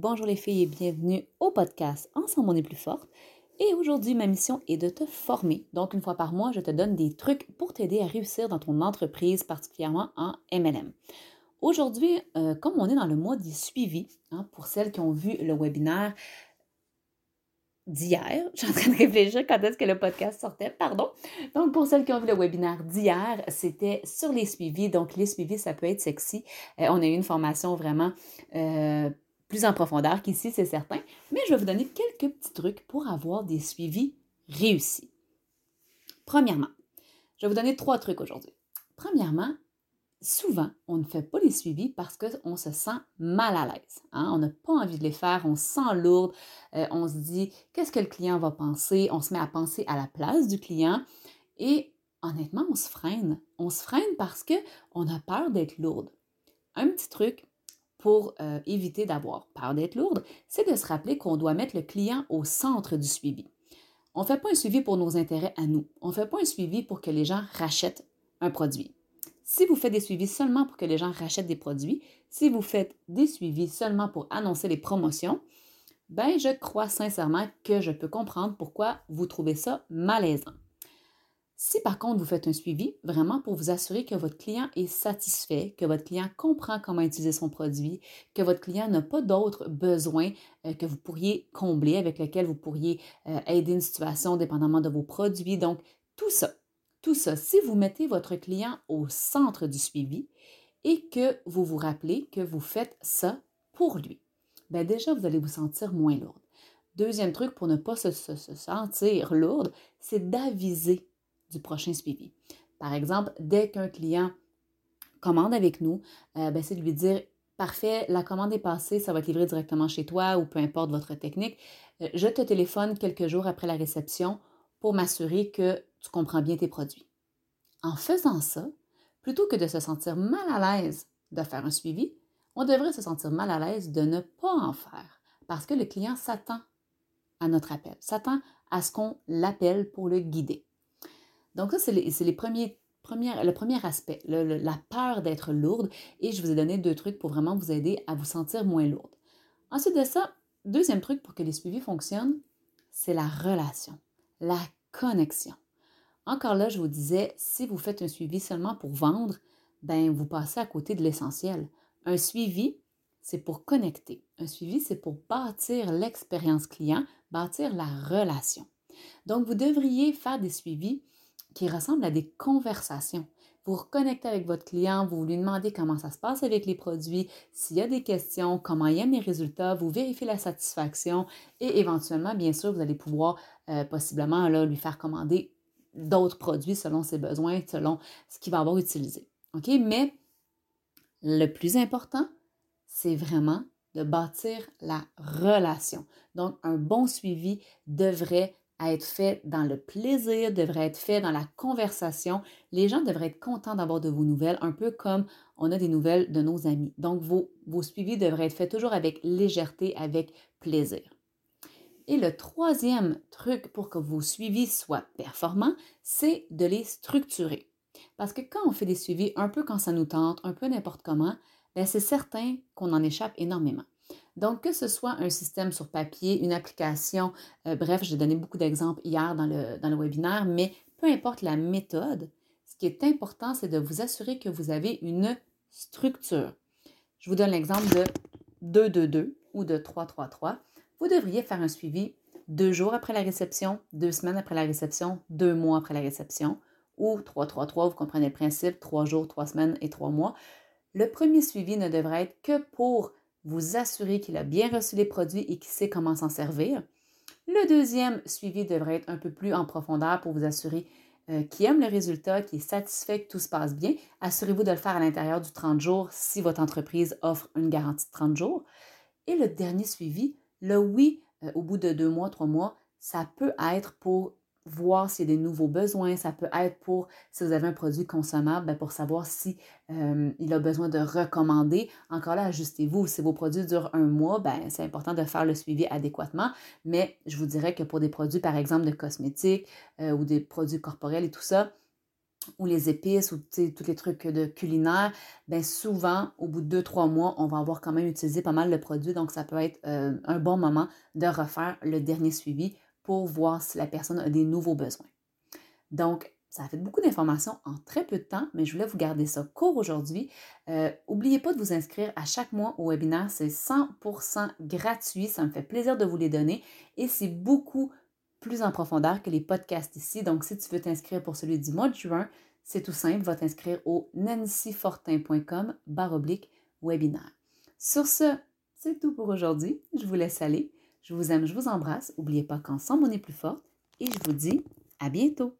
bonjour les filles et bienvenue au podcast Ensemble on est plus forte. Et aujourd'hui, ma mission est de te former. Donc, une fois par mois, je te donne des trucs pour t'aider à réussir dans ton entreprise, particulièrement en MLM. Aujourd'hui, euh, comme on est dans le mois des suivis, hein, pour celles qui ont vu le webinaire d'hier, je suis en train de réfléchir quand est-ce que le podcast sortait, pardon. Donc, pour celles qui ont vu le webinaire d'hier, c'était sur les suivis. Donc, les suivis, ça peut être sexy. Euh, on a eu une formation vraiment euh, plus en profondeur qu'ici, c'est certain. Mais je vais vous donner quelques petits trucs pour avoir des suivis réussis. Premièrement, je vais vous donner trois trucs aujourd'hui. Premièrement, souvent, on ne fait pas les suivis parce qu'on se sent mal à l'aise. Hein. On n'a pas envie de les faire, on se sent lourde, euh, on se dit qu'est-ce que le client va penser, on se met à penser à la place du client et honnêtement, on se freine. On se freine parce qu'on a peur d'être lourde. Un petit truc pour euh, éviter d'avoir peur d'être lourde, c'est de se rappeler qu'on doit mettre le client au centre du suivi. On ne fait pas un suivi pour nos intérêts à nous. On ne fait pas un suivi pour que les gens rachètent un produit. Si vous faites des suivis seulement pour que les gens rachètent des produits, si vous faites des suivis seulement pour annoncer les promotions, ben je crois sincèrement que je peux comprendre pourquoi vous trouvez ça malaisant. Si par contre vous faites un suivi vraiment pour vous assurer que votre client est satisfait, que votre client comprend comment utiliser son produit, que votre client n'a pas d'autres besoins euh, que vous pourriez combler, avec lesquels vous pourriez euh, aider une situation dépendamment de vos produits, donc tout ça, tout ça, si vous mettez votre client au centre du suivi et que vous vous rappelez que vous faites ça pour lui, bien déjà, vous allez vous sentir moins lourde. Deuxième truc pour ne pas se, sentir lourde, c'est d'aviser du prochain suivi. Par exemple, dès qu'un client commande avec nous, euh, ben, c'est de lui dire Parfait, la commande est passée, ça va être livré directement chez toi ou peu importe votre technique. Euh, je te téléphone quelques jours après la réception pour m'assurer que tu comprends bien tes produits. En faisant ça, plutôt que de se sentir mal à l'aise de faire un suivi, on devrait se sentir mal à l'aise de ne pas en faire parce que le client s'attend à notre appel, s'attend à ce qu'on l'appelle pour le guider. Donc ça, c'est les, premiers, le premier aspect, la peur d'être lourde, et je vous ai donné deux trucs pour vraiment vous aider à vous sentir moins lourde. Ensuite de ça, deuxième truc pour que les suivis fonctionnent, c'est la relation, la connexion. Encore là, je vous disais, si vous faites un suivi seulement pour vendre, ben vous passez à côté de l'essentiel. Un suivi, c'est pour connecter. Un suivi, c'est pour bâtir l'expérience client, bâtir la relation. Donc, vous devriez faire des suivis qui ressemblent à des conversations. Vous reconnectez avec votre client, vous lui demandez comment ça se passe avec les produits, s'il y a des questions, comment il aime les résultats, vous vérifiez la satisfaction et éventuellement, bien sûr, vous allez pouvoir euh, possiblement là, lui faire commander d'autres produits selon ses besoins, selon ce qu'il va avoir utilisé. OK? Mais le plus important, c'est vraiment de bâtir la relation. Donc, un bon suivi devrait être fait dans le plaisir, devrait être fait dans la conversation. Les gens devraient être contents d'avoir de vos nouvelles, un peu comme on a des nouvelles de nos amis. Donc, vos, vos suivis devraient être faits toujours avec légèreté, avec plaisir. Et le troisième truc pour que vos suivis soient performants, c'est de les structurer. Parce que quand on fait des suivis un peu quand ça nous tente, un peu n'importe comment, ben, c'est certain qu'on en échappe énormément. Donc, que ce soit un système sur papier, une application, euh, bref, j'ai donné beaucoup d'exemples hier dans le, dans le webinaire, mais peu importe la méthode, ce qui est important, c'est de vous assurer que vous avez une structure. Je vous donne l'exemple de 222 ou de 333. Vous devriez faire un suivi deux jours après la réception, deux semaines après la réception, deux mois après la réception, ou 333, vous comprenez le principe, trois jours, trois semaines et trois mois. Le premier suivi ne devrait être que pour vous assurer qu'il a bien reçu les produits et qu'il sait comment s'en servir. Le deuxième suivi devrait être un peu plus en profondeur pour vous assurer euh, qu'il aime le résultat, qu'il est satisfait, que tout se passe bien. Assurez-vous de le faire à l'intérieur du 30 jours si votre entreprise offre une garantie de 30 jours. Et le dernier suivi, le oui, euh, au bout de deux mois, trois mois, ça peut être pour voir s'il y a des nouveaux besoins. Ça peut être pour, si vous avez un produit consommable, ben, pour savoir si euh, il a besoin de recommander. Encore là, ajustez-vous. Si vos produits durent un mois, ben, c'est important de faire le suivi adéquatement. Mais je vous dirais que pour des produits, par exemple, de cosmétiques euh, ou des produits corporels et tout ça, ou les épices ou tous les trucs de culinaire, bien souvent, au bout de deux, trois mois, on va avoir quand même utilisé pas mal le produit. Donc, ça peut être euh, un bon moment de refaire le dernier suivi pour voir si la personne a des nouveaux besoins. Donc, ça a fait beaucoup d'informations en très peu de temps, mais je voulais vous garder ça court aujourd'hui. N'oubliez euh, pas de vous inscrire à chaque mois au webinaire. C'est 100% gratuit. Ça me fait plaisir de vous les donner et c'est beaucoup plus en profondeur que les podcasts ici. Donc, si tu veux t'inscrire pour celui du mois de juin, c'est tout simple. Va t'inscrire au nancyfortin.com oblique webinaire. Sur ce, c'est tout pour aujourd'hui. Je vous laisse aller. Je vous aime, je vous embrasse. N'oubliez pas qu'ensemble, on est plus fort. Et je vous dis à bientôt.